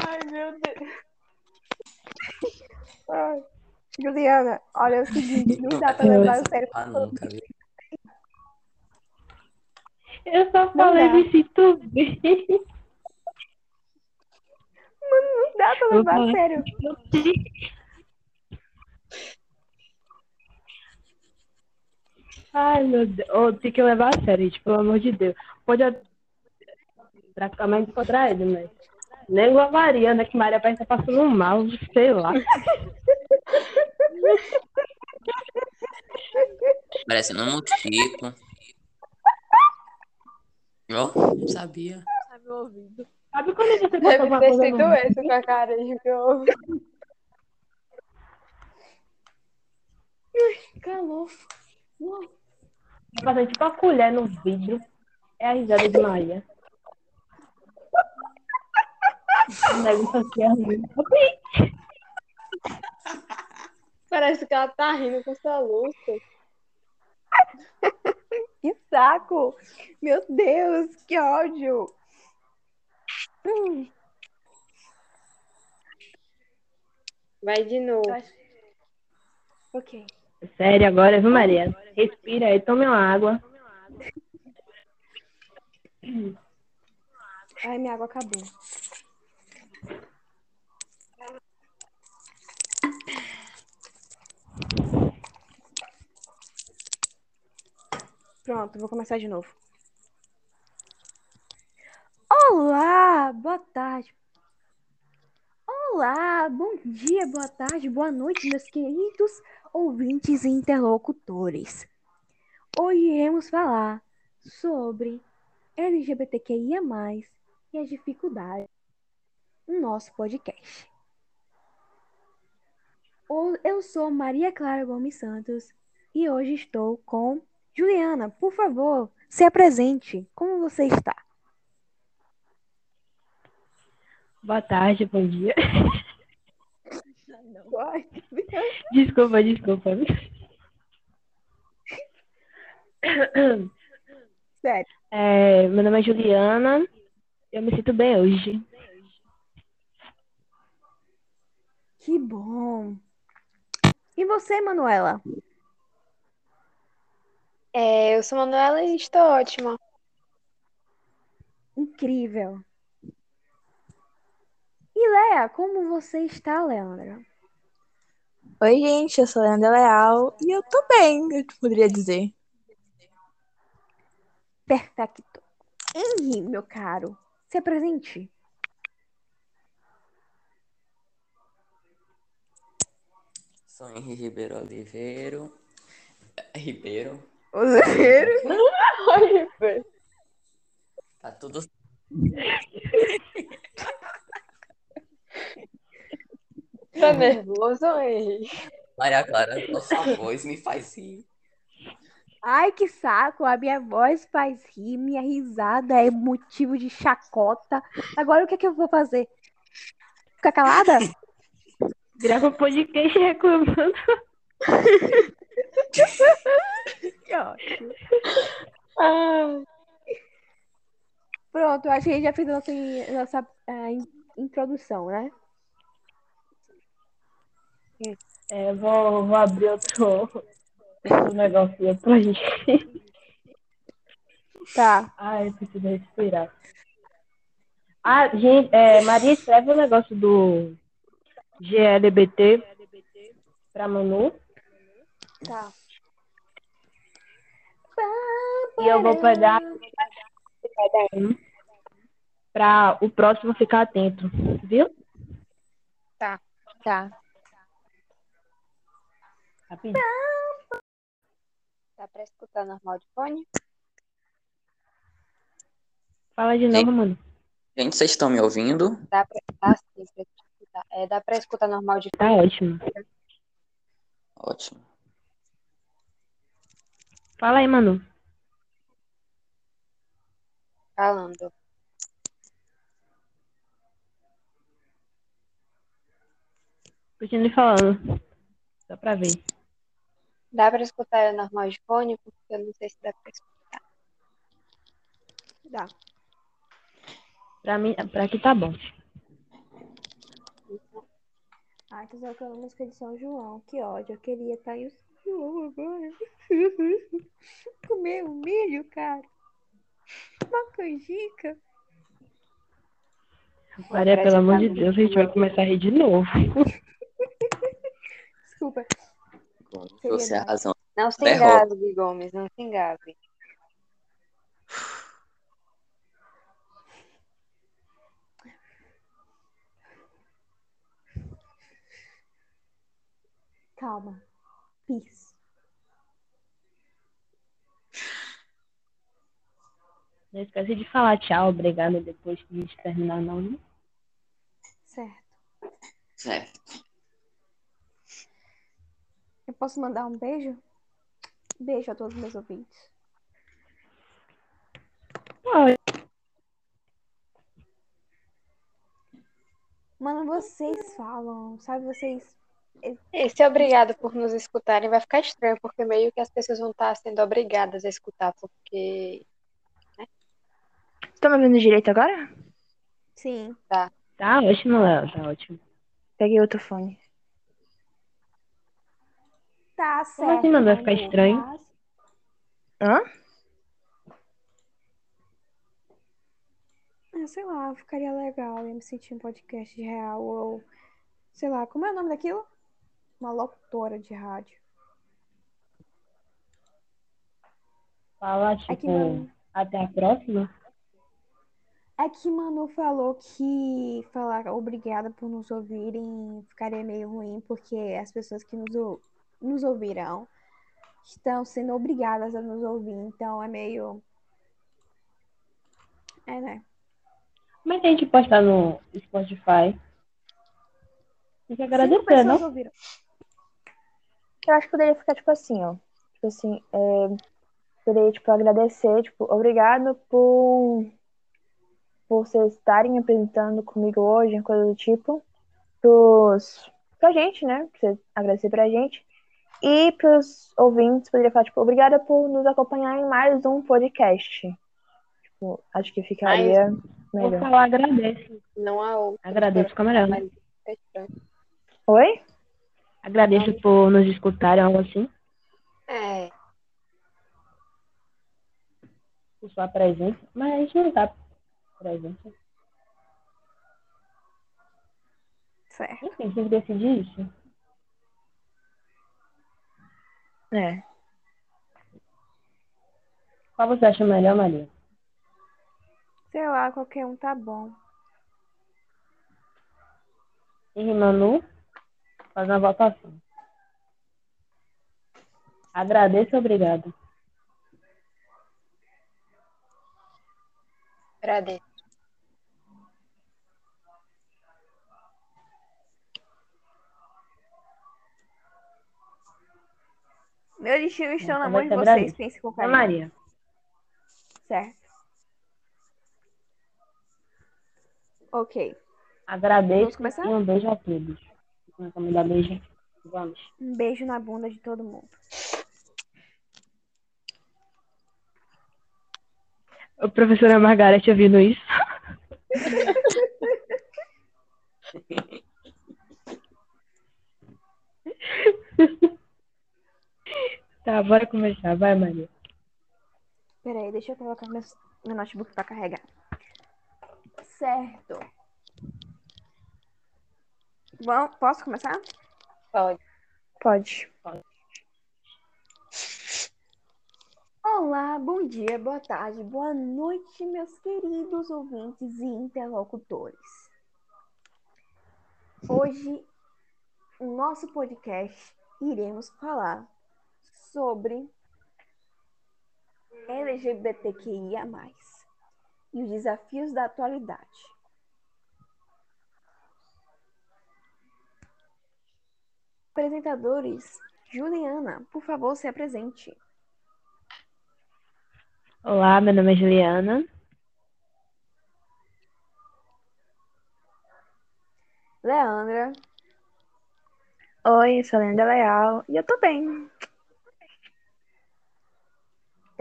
Ai, meu Deus. Ai, Juliana, olha é o seguinte, não dá pra levar a sério. Ah, nunca, viu? Eu só falei dá. me sinto [laughs] bem. Não dá pra levar a sério. Ai, meu Deus. Ô, tem que levar a sério, gente, pelo amor de Deus. Pode até pra ficar mais descontraído, mas. Nem igual a Maria, né? Que Maria parece estar passando mal, sei lá. Parecendo um mosquito. Ó, não sabia. Ai, meu ouvido. Sabe quando você passa Deve alguma ter coisa sido no... esse o cacarejo que eu ouvi. Calor. Fazer tipo uma colher no vidro. É a risada de Maria. O negócio aqui é ruim. Parece que ela tá rindo com soluço. [laughs] Que saco! Meu Deus, que ódio! Hum, Vai de novo. acho- Ok. Sério, agora, viu, Maria? Respira aí, tome uma água. Ai, minha água acabou. Pronto, vou começar de novo. Boa tarde. Olá, bom dia, boa tarde, boa noite, meus queridos ouvintes e interlocutores. Hoje iremos falar sobre LGBTQIA+, e as dificuldades no nosso podcast. Eu sou Maria Clara Gomes Santos e hoje estou com Juliana. Por favor, se apresente. Como você está? Boa tarde, bom dia. [laughs] Desculpa, desculpa. Sério. É, meu nome é Juliana. Eu me sinto bem hoje. Que bom. E você, Manuela? É, eu sou Manuela e estou ótima. Incrível. E Lea, como você está, Leandra? Oi, gente, eu sou a Leandra Leal e eu tô bem, eu poderia dizer. Perfeito. Henri, meu caro, se apresente. Sou Henri Ribeiro Oliveiro. Ribeiro. [laughs] Tá tudo [laughs] Tá nervoso, Henri? Maria Clara, sua voz me faz rir. Ai, que saco! A minha voz faz rir, minha risada é motivo de chacota. Agora o que é que eu vou fazer? Ficar calada? [laughs] Grava um podcast reclamando. [laughs] Que ótimo. Ah, Pronto, acho que a gente já fez a nossa, nossa ah, in- introdução, né? É, eu vou, vou abrir outro, outro negocinho pra gente. Tá. Ai, eu preciso respirar. Ah, gente, é, Maria, escreve o negócio do GLBT pra Manu. Tá. E eu vou pegar cada um pra o próximo ficar atento, viu? Tá. Rapidinho. dá pra escutar normal de fone? Fala de novo, mano. Gente, vocês estão me ouvindo? Dá pra, dá sim pra escutar. É, dá pra escutar normal de Tá ótimo. Ótimo. Fala aí, Manu. falando. Continue falando. Só pra ver. Dá pra escutar eu normal de fone? Porque eu não sei se dá pra escutar. Dá. Pra mim, pra aqui tá bom. Ai, tô tocando música de São João. Que ódio. Eu queria estar em São João agora. [laughs] Comer um milho, cara. Uma canjica. Maria, pelo amor de Deus, a gente vai começar a rir de novo. Desculpa. Você a Seriedade. razão. Não se engasgue, Gomes, não se engasgue. Calma. Peace. Não esquece de falar tchau, obrigado depois que a gente terminar, não. né? Certo. Certo. Eu posso mandar um beijo? Beijo a todos os meus ouvintes. Oi. Mano, vocês falam, sabe? Vocês Esse obrigado por nos escutarem vai ficar estranho, porque meio que as pessoas vão estar sendo obrigadas a escutar, porque. Estão me ouvindo direito agora? Sim. Tá ótimo, Léo, tá ótimo. Peguei outro fone. Tá certo. Como assim, mano? Vai ficar Manu, estranho? mas- Hã? Ah, sei lá, ficaria legal. Eu ia me sentir um podcast de real ou. Sei lá, como é o nome daquilo? Uma locutora de rádio. Fala, É que, tipo, Manu, até a próxima. é que Manu falou que falar obrigada por nos ouvirem ficaria meio ruim, porque as pessoas que nos, nos ouvirão estão sendo obrigadas a nos ouvir. Então é meio. É, né? Mas se a gente postar no Spotify, tem que agradecer, não? ouviram. Eu acho que poderia ficar tipo assim, ó. Tipo assim, é, poderia, tipo, agradecer, tipo, obrigado por, por vocês estarem apresentando comigo hoje, coisa do tipo. Pros, pra gente, né? Pra você agradecer pra gente. E pros ouvintes, poderia falar, tipo, obrigada por nos acompanhar em mais um podcast. Tipo, acho que ficaria Vou melhor. falar agradeço. Não há outro. Agradeço, fica melhor. Mas é. Oi? Agradeço por nos escutarem, algo assim. É, Por sua presença. Mas a gente não tá presente. Certo. Enfim, tem que decidir isso. É. Qual você acha melhor, Maria? Sei lá, qualquer um tá bom. E Manu, faz uma votação. Agradeço obrigado. agradeço. Meu destino está na mão de vocês. Pense com carinho. Maria, Certo. Ok. agradeço Vamos começar? e um beijo a todos. Vamos dar beijo. Vamos. Um beijo na bunda de todo mundo. Ô, professora Margarete ouvindo isso? [laughs] tá, bora começar. Vai, Maria. Peraí, deixa eu colocar meu, meu notebook pra carregar. Certo. Bom, posso começar? Pode. Pode. Olá, bom dia, boa tarde, boa noite, meus queridos ouvintes e interlocutores. Hoje, no nosso podcast, iremos falar sobre LGBTQIA+, e os desafios da atualidade. Apresentadores, Juliana, por favor, se apresente. Olá, meu nome é Juliana. Leandra, Oi, eu sou a Lenda Leal e eu tô bem.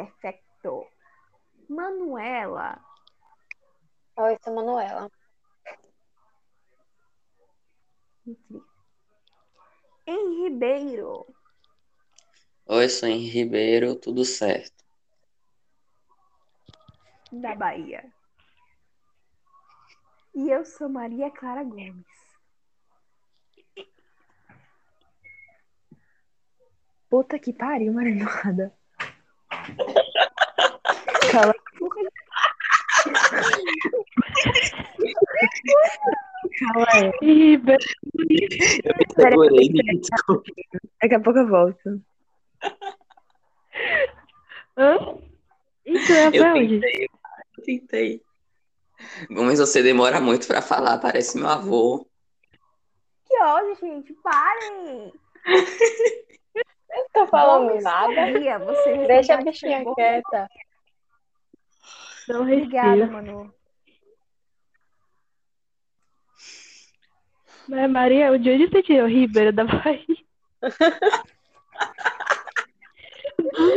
Perfeito. Manuela, Oi, sou Manuela. incrível. Em Ribeiro, Oi, sou em Ribeiro, tudo certo. da Bahia. E eu sou Maria Clara Gomes. Puta que pariu, Marinada. Cala Calma aí. Eu me segurei, me desculpe. Daqui a pouco eu volto. Hã? Isso é Eu pra onde? tentei, eu tentei. Gomes, você demora muito pra falar, parece meu avô. Que ódio, gente, parem! [laughs] Eu tô falando Gomes, nada. Bia, você Deixa a bichinha quieta. Não Obrigada. Manu. Mas Maria, de onde você tirou Ribeiro da Bahia? [laughs]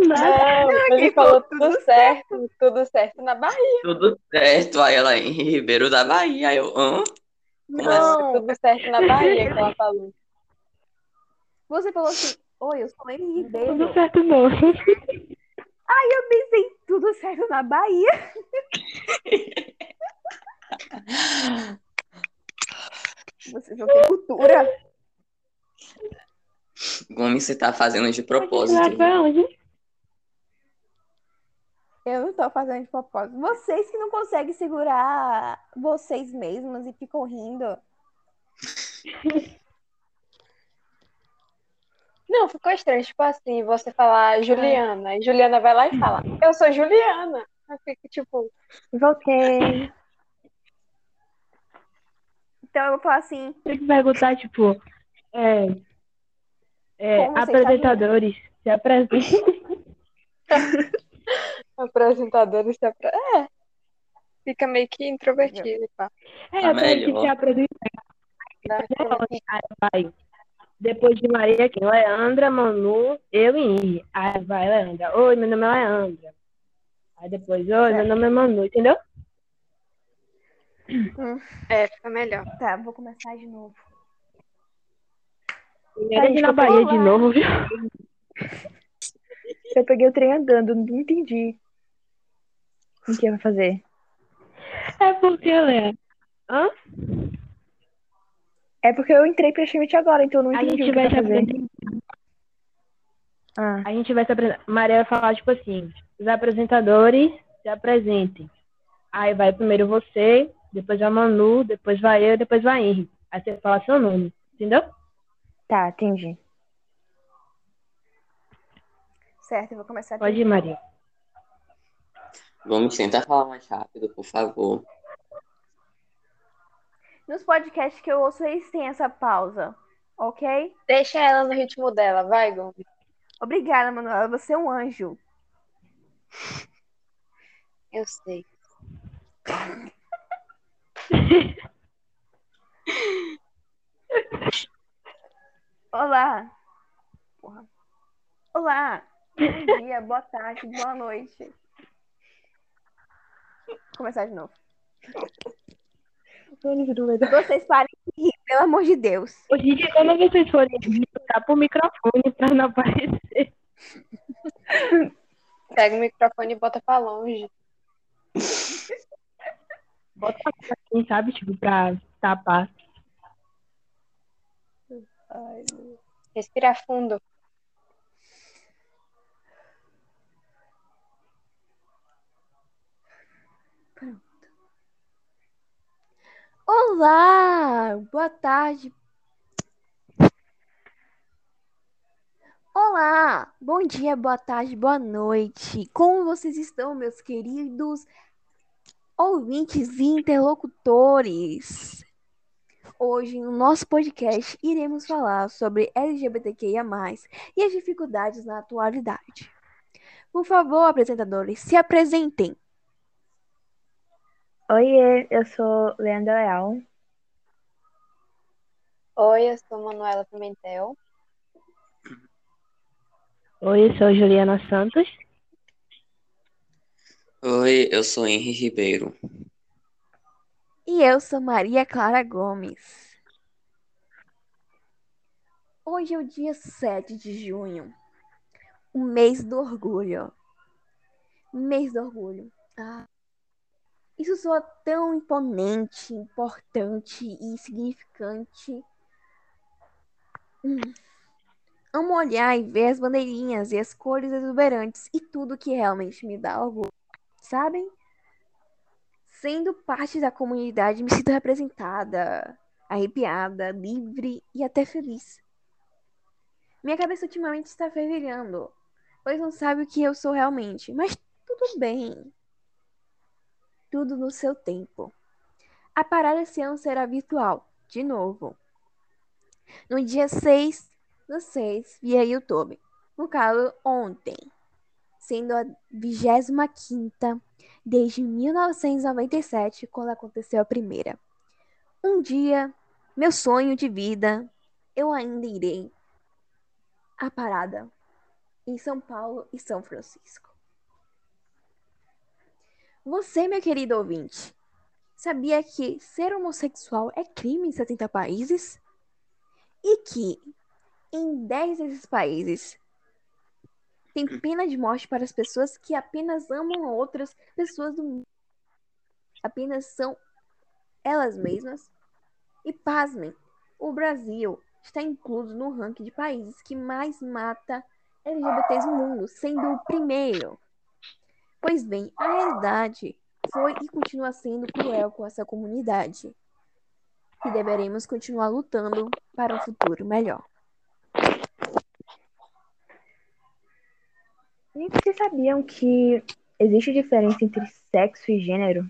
Não, ele falou tudo certo, tudo certo na Bahia. Tudo certo. Aí ela em Ribeiro da Bahia. Aí eu, hã? Como Não, tudo certo na Bahia que ela [laughs] falou. Você falou assim, oi, eu sou Henry Ribeiro. Tudo certo não. [laughs] Eu pensei, tudo certo na Bahia. [laughs] Vocês não têm cultura. Gomes, você tá fazendo de propósito. Eu não tô fazendo de propósito. Vocês que não conseguem segurar vocês mesmas e ficam rindo. [laughs] Não, ficou estranho. Tipo assim, você falar Juliana, e Juliana vai lá e fala, eu sou Juliana. Eu fico tipo, Voltei. Então eu vou falar assim, Tem que perguntar, tipo, é, é, apresentadores, se apresentem. [laughs] apresentadora se apre... É. Fica meio que introvertido pá. É, Tá tem que se apresentar. Aí vai. Depois de Maria, quem? Leandra, Manu, eu e Henry. Aí vai, Leandra. Oi, meu nome é Leandra. Aí depois, oi, meu nome é Manu, entendeu? É, fica melhor. tá, vou começar de novo. Primeiro Ai, de na Bahia de novo, viu? Eu peguei o trem andando, não entendi. O que vai fazer? É porque, Léa, hã? É porque eu entrei praticamente agora, então eu não A entendi gente o que vai vai se fazer. Ah, A gente vai se apresentar. Maria vai falar, tipo assim, os apresentadores se apresentem. Aí vai primeiro você, depois a Manu, depois vai eu, depois vai a Henry. Aí você fala seu nome, entendeu? tá, entendi. Certo, eu vou começar Pode ir, Maria. Gomes, tenta falar mais rápido, por favor. Nos podcasts que eu ouço, eles têm essa pausa, ok? Deixa ela no ritmo dela, vai, Gomes. Obrigada, Manuela, você é um anjo. Eu sei. Olá. Porra. Olá. Bom dia, boa tarde, boa noite. Vou começar de novo. Vocês parem de rir, pelo amor de Deus. Hoje em dia, quando vocês forem tá pro microfone pra não aparecer. Pega o microfone e bota pra longe. Bota assim, sabe? Tipo, pra tapar. Respira fundo. Olá, boa tarde. Olá, bom dia, boa tarde, boa noite. Como vocês estão, meus queridos ouvintes e interlocutores? Hoje, no nosso podcast, iremos falar sobre LGBTQIA+, e as dificuldades na atualidade. Por favor, apresentadores, se apresentem. Oiê, eu sou Leandra Leal. Oi, eu sou Manuela Pimentel. Oi, eu sou Juliana Santos. Oi, eu sou Henry Ribeiro. E eu sou Maria Clara Gomes. Hoje é o dia 7 de junho, o mês do orgulho. Mês do orgulho. Ah, isso soa tão imponente, importante e significante. Hum. Amo olhar e ver as bandeirinhas e as cores exuberantes e tudo que realmente me dá orgulho, sabem? Sendo parte da comunidade, me sinto representada, arrepiada, livre e até feliz. Minha cabeça ultimamente está fervilhando, pois não sabe o que eu sou realmente, mas tudo bem. Tudo no seu tempo. A parada esse ano será virtual, de novo. No dia 6 do 6, via YouTube. No caso, ontem. Sendo a 25ª desde 1997, quando aconteceu a primeira. Um dia meu sonho de vida, eu ainda irei à parada em São Paulo e São Francisco. Você, meu querido ouvinte, sabia que ser homossexual é crime em 70 países? E que em 10 desses países tem pena de morte para as pessoas que apenas amam outras pessoas do mundo. Apenas são elas mesmas. E pasmem, o Brasil está incluso no ranking de países que mais mata LGBTs no mundo, sendo o primeiro. Pois bem, a realidade foi e continua sendo cruel com essa comunidade. E deveremos continuar lutando para um futuro melhor. Gente, vocês sabiam que existe diferença entre sexo e gênero?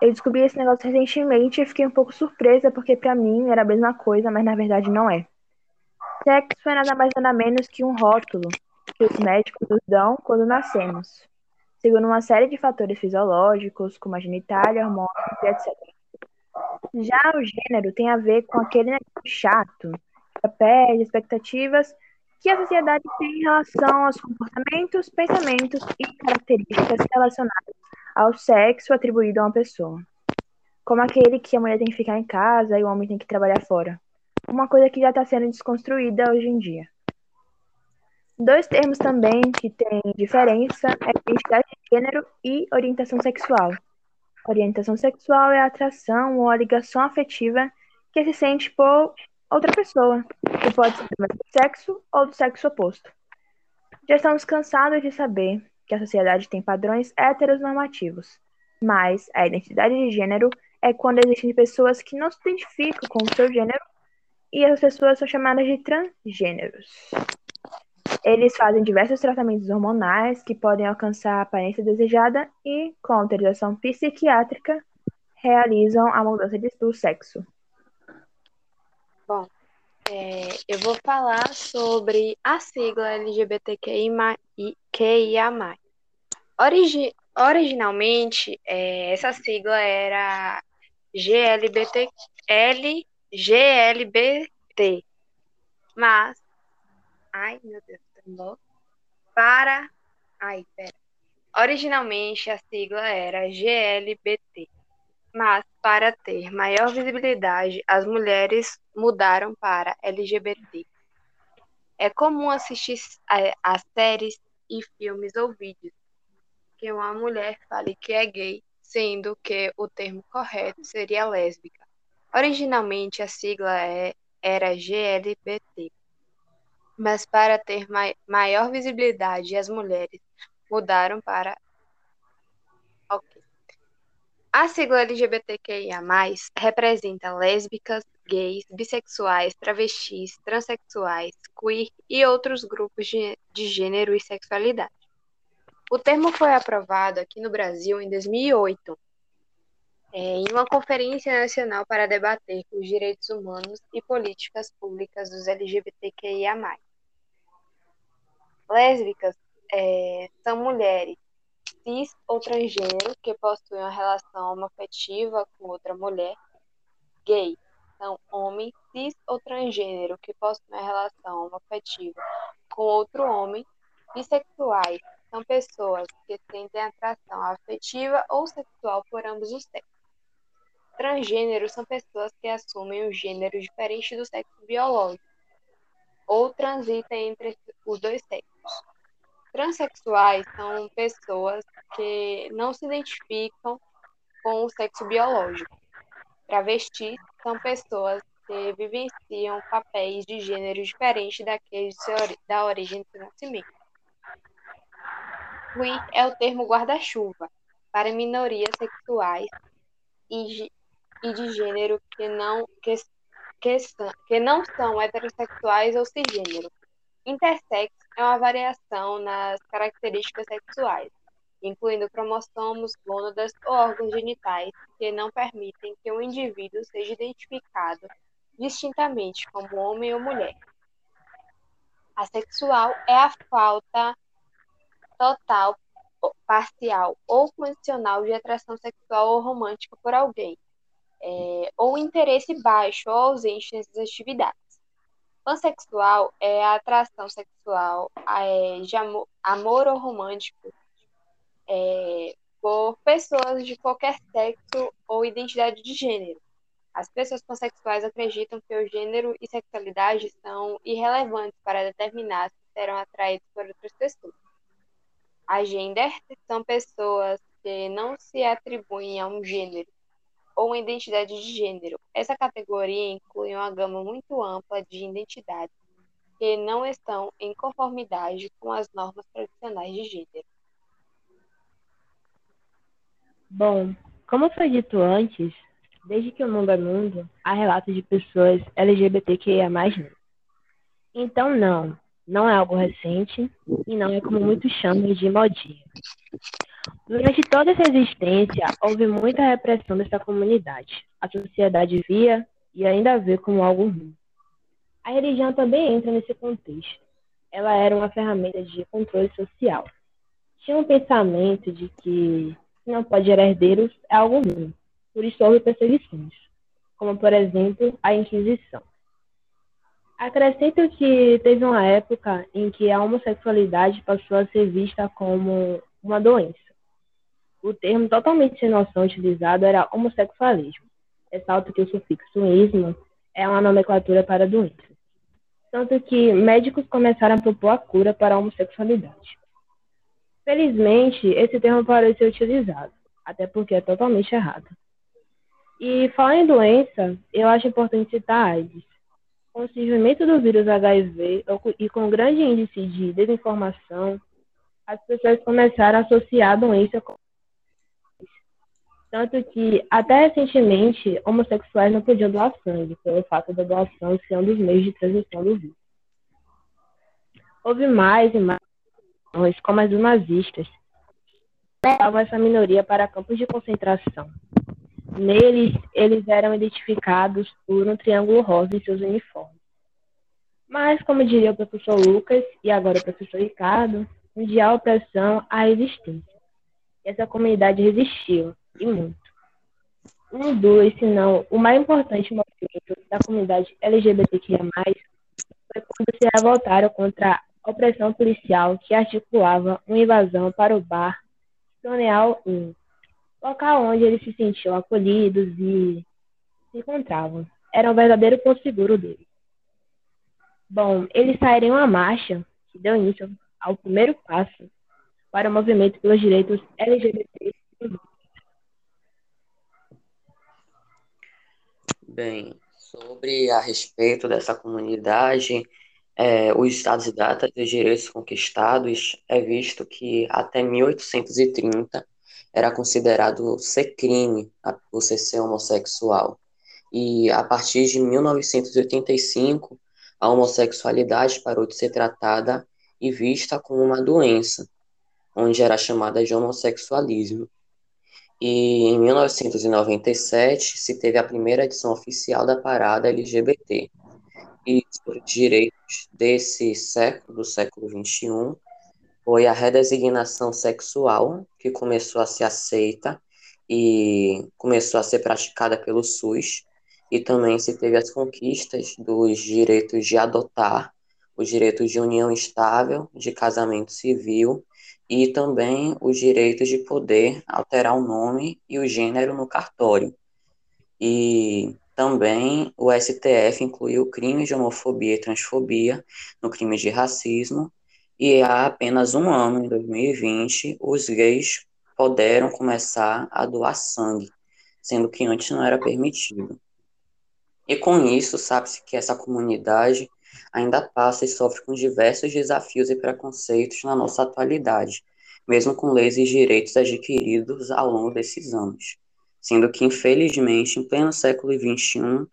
Eu descobri esse negócio recentemente e fiquei um pouco surpresa, porque pra mim era a mesma coisa, mas na verdade não é. Sexo é nada mais nada menos que um rótulo que os médicos nos dão quando nascemos, segundo uma série de fatores fisiológicos, como a genitália, hormônios etc. Já o gênero tem a ver com aquele chato, papéis, expectativas que a sociedade tem em relação aos comportamentos, pensamentos e características relacionadas ao sexo atribuído a uma pessoa. Como aquele que a mulher tem que ficar em casa e o homem tem que trabalhar fora. Uma coisa que já está sendo desconstruída hoje em dia. Dois termos também que têm diferença é identidade de gênero e orientação sexual. Orientação sexual é a atração ou a ligação afetiva que se sente por outra pessoa, que pode ser do sexo ou do sexo oposto. Já estamos cansados de saber que a sociedade tem padrões heteronormativos, mas a identidade de gênero é quando existem pessoas que não se identificam com o seu gênero e essas pessoas são chamadas de transgêneros. Eles fazem diversos tratamentos hormonais que podem alcançar a aparência desejada e, com autorização psiquiátrica, realizam a mudança do sexo. Bom, é, eu vou falar sobre a sigla LGBTQIA+. Origi originalmente, é, essa sigla era GLBT, LGLBT, mas, ai meu Deus, para, ai, pera, originalmente a sigla era GLBT, mas para ter maior visibilidade, as mulheres mudaram para LGBT. É comum assistir a, a séries e filmes ou vídeos que uma mulher fale que é gay, sendo que o termo correto seria lésbica. Originalmente a sigla é, era GLBT, mas para ter mai, maior visibilidade, as mulheres mudaram para ok. A sigla LGBTQIA+, representa lésbicas, gays, bissexuais, travestis, transexuais, queer e outros grupos de, de gênero e sexualidade. O termo foi aprovado aqui no Brasil em 2008, é, em uma conferência nacional para debater os direitos humanos e políticas públicas dos LGBTQIA+. Lésbicas é, são mulheres cis ou transgênero que possuem uma relação homoafetiva com outra mulher, gay, são homens cis ou transgênero que possuem uma relação homoafetiva com outro homem, bissexuais, são pessoas que sentem atração afetiva ou sexual por ambos os sexos. Transgêneros são pessoas que assumem um gênero diferente do sexo biológico ou transitam entre os dois sexos. Transsexuais são pessoas que não se identificam com o sexo biológico. Travestis são pessoas que vivenciam papéis de gênero diferentes daqueles da origem do nascimento. Queer é o termo guarda-chuva para minorias sexuais e, e de gênero que não, que, que, que não são heterossexuais ou cisgênero. Intersex é uma variação nas características sexuais, incluindo cromossomos, gônadas ou órgãos genitais que não permitem que um indivíduo seja identificado distintamente como homem ou mulher. Asexual é a falta total, parcial ou condicional de atração sexual ou romântica por alguém. É, ou interesse baixo ou ausente nessas atividades. Pansexual é a atração sexual é, de amor, amor ou romântico é, por pessoas de qualquer sexo ou identidade de gênero. As pessoas pansexuais acreditam que o gênero e sexualidade são irrelevantes para determinar se serão atraídos por outras pessoas. A gender são pessoas que não se atribuem a um gênero ou uma identidade de gênero. Essa categoria inclui uma gama muito ampla de identidades que não estão em conformidade com as normas tradicionais de gênero. Bom, como foi dito antes, desde que o mundo é mundo, há relatos de pessoas LGBTQIA+. Então, não, não é algo recente e não é como muitos chamam de modinha. Durante toda essa existência, houve muita repressão dessa comunidade. A sociedade via e ainda vê como algo ruim. A religião também entra nesse contexto. Ela era uma ferramenta de controle social. Tinha um pensamento de que não pode gerar herdeiros é algo ruim. Por isso houve perseguições, como por exemplo a Inquisição. Acrescento que teve uma época em que a homossexualidade passou a ser vista como uma doença. O termo totalmente sem noção utilizado era homossexualismo. Ressalto que o sufixo ismo é uma nomenclatura para doença. Tanto que médicos começaram a propor a cura para a homossexualidade. Felizmente, esse termo parou ser utilizado, até porque é totalmente errado. E falar em doença, eu acho importante citar a AIDS. Com o surgimento do vírus HIV e com grande índice de desinformação, as pessoas começaram a associar a doença com tanto que, até recentemente, homossexuais não podiam doar sangue, pelo fato da doação ser um dos meios de transmissão do vírus. Houve mais e mais como as dos nazistas, levavam essa minoria para campos de concentração. Neles, eles eram identificados por um triângulo rosa em seus uniformes. Mas, como diria o professor Lucas e agora o professor Ricardo, onde há opressão, há resistência. E essa comunidade resistiu, e muito. Um dos, se não o mais importante movimento da comunidade LGBTQIA+, foi quando se revoltaram contra opressão policial que articulava uma invasão para o bar Stoneal Inn, local onde eles se sentiam acolhidos e se encontravam. Era um verdadeiro ponto seguro deles. Bom, eles saíram uma marcha que deu início ao primeiro passo para o movimento pelos direitos LGBT. Bem, sobre a respeito dessa comunidade, é, os estados e datas dos direitos conquistados, é visto que até 1830 era considerado ser crime você ser homossexual. E a partir de 1985, a homossexualidade parou de ser tratada e vista como uma doença, onde era chamada de homossexualismo. E em 1997 se teve a primeira edição oficial da parada LGBT, e os direitos desse século, do século XXI, foi a redesignação sexual, que começou a ser aceita e começou a ser praticada pelo SUS, e também se teve as conquistas dos direitos de adotar, os direitos de união estável, de casamento civil, e também os direitos de poder alterar o nome e o gênero no cartório. E também o STF incluiu crimes de homofobia e transfobia no crime de racismo, e há apenas um ano, em 2020, os gays puderam começar a doar sangue, sendo que antes não era permitido. E com isso, sabe-se que essa comunidade ainda passa e sofre com diversos desafios e preconceitos na nossa atualidade, mesmo com leis e direitos adquiridos ao longo desses anos sendo que, infelizmente, em pleno século XXI,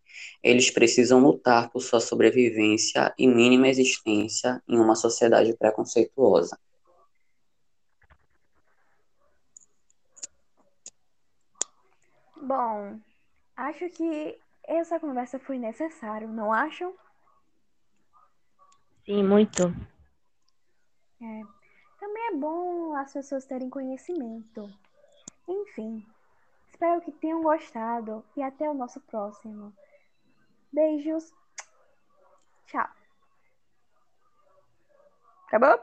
eles precisam lutar por sua sobrevivência e mínima existência em uma sociedade preconceituosa. Bom, acho que essa conversa foi necessária, não acham? Sim, muito. É. Também é bom as pessoas terem conhecimento. Enfim, Espero que tenham gostado e até o nosso próximo. Beijos. Tchau. Acabou?